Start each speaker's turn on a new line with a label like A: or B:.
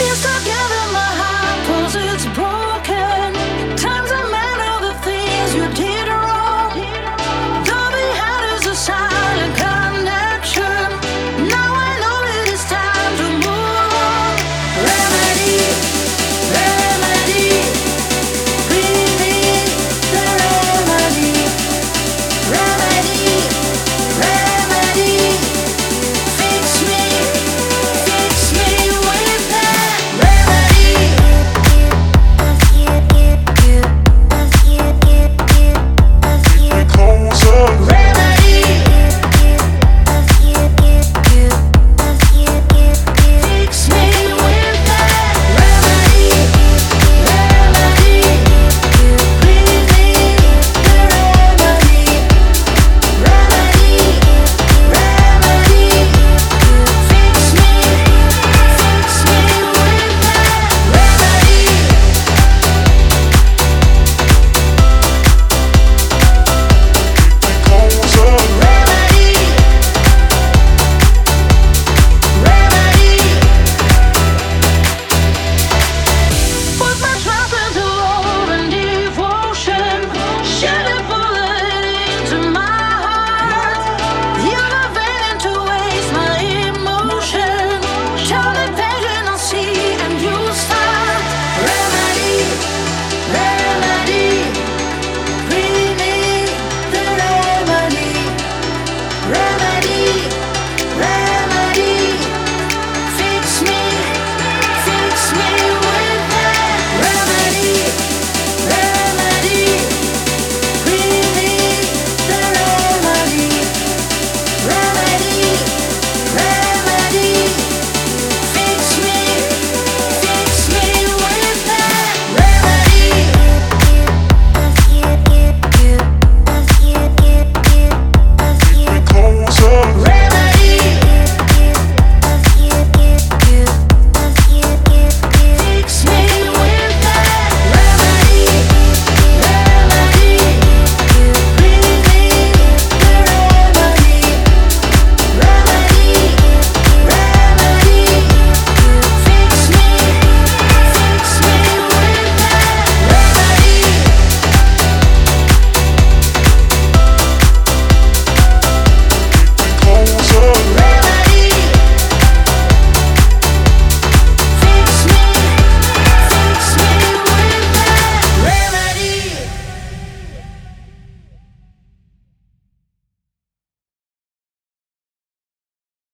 A: feel so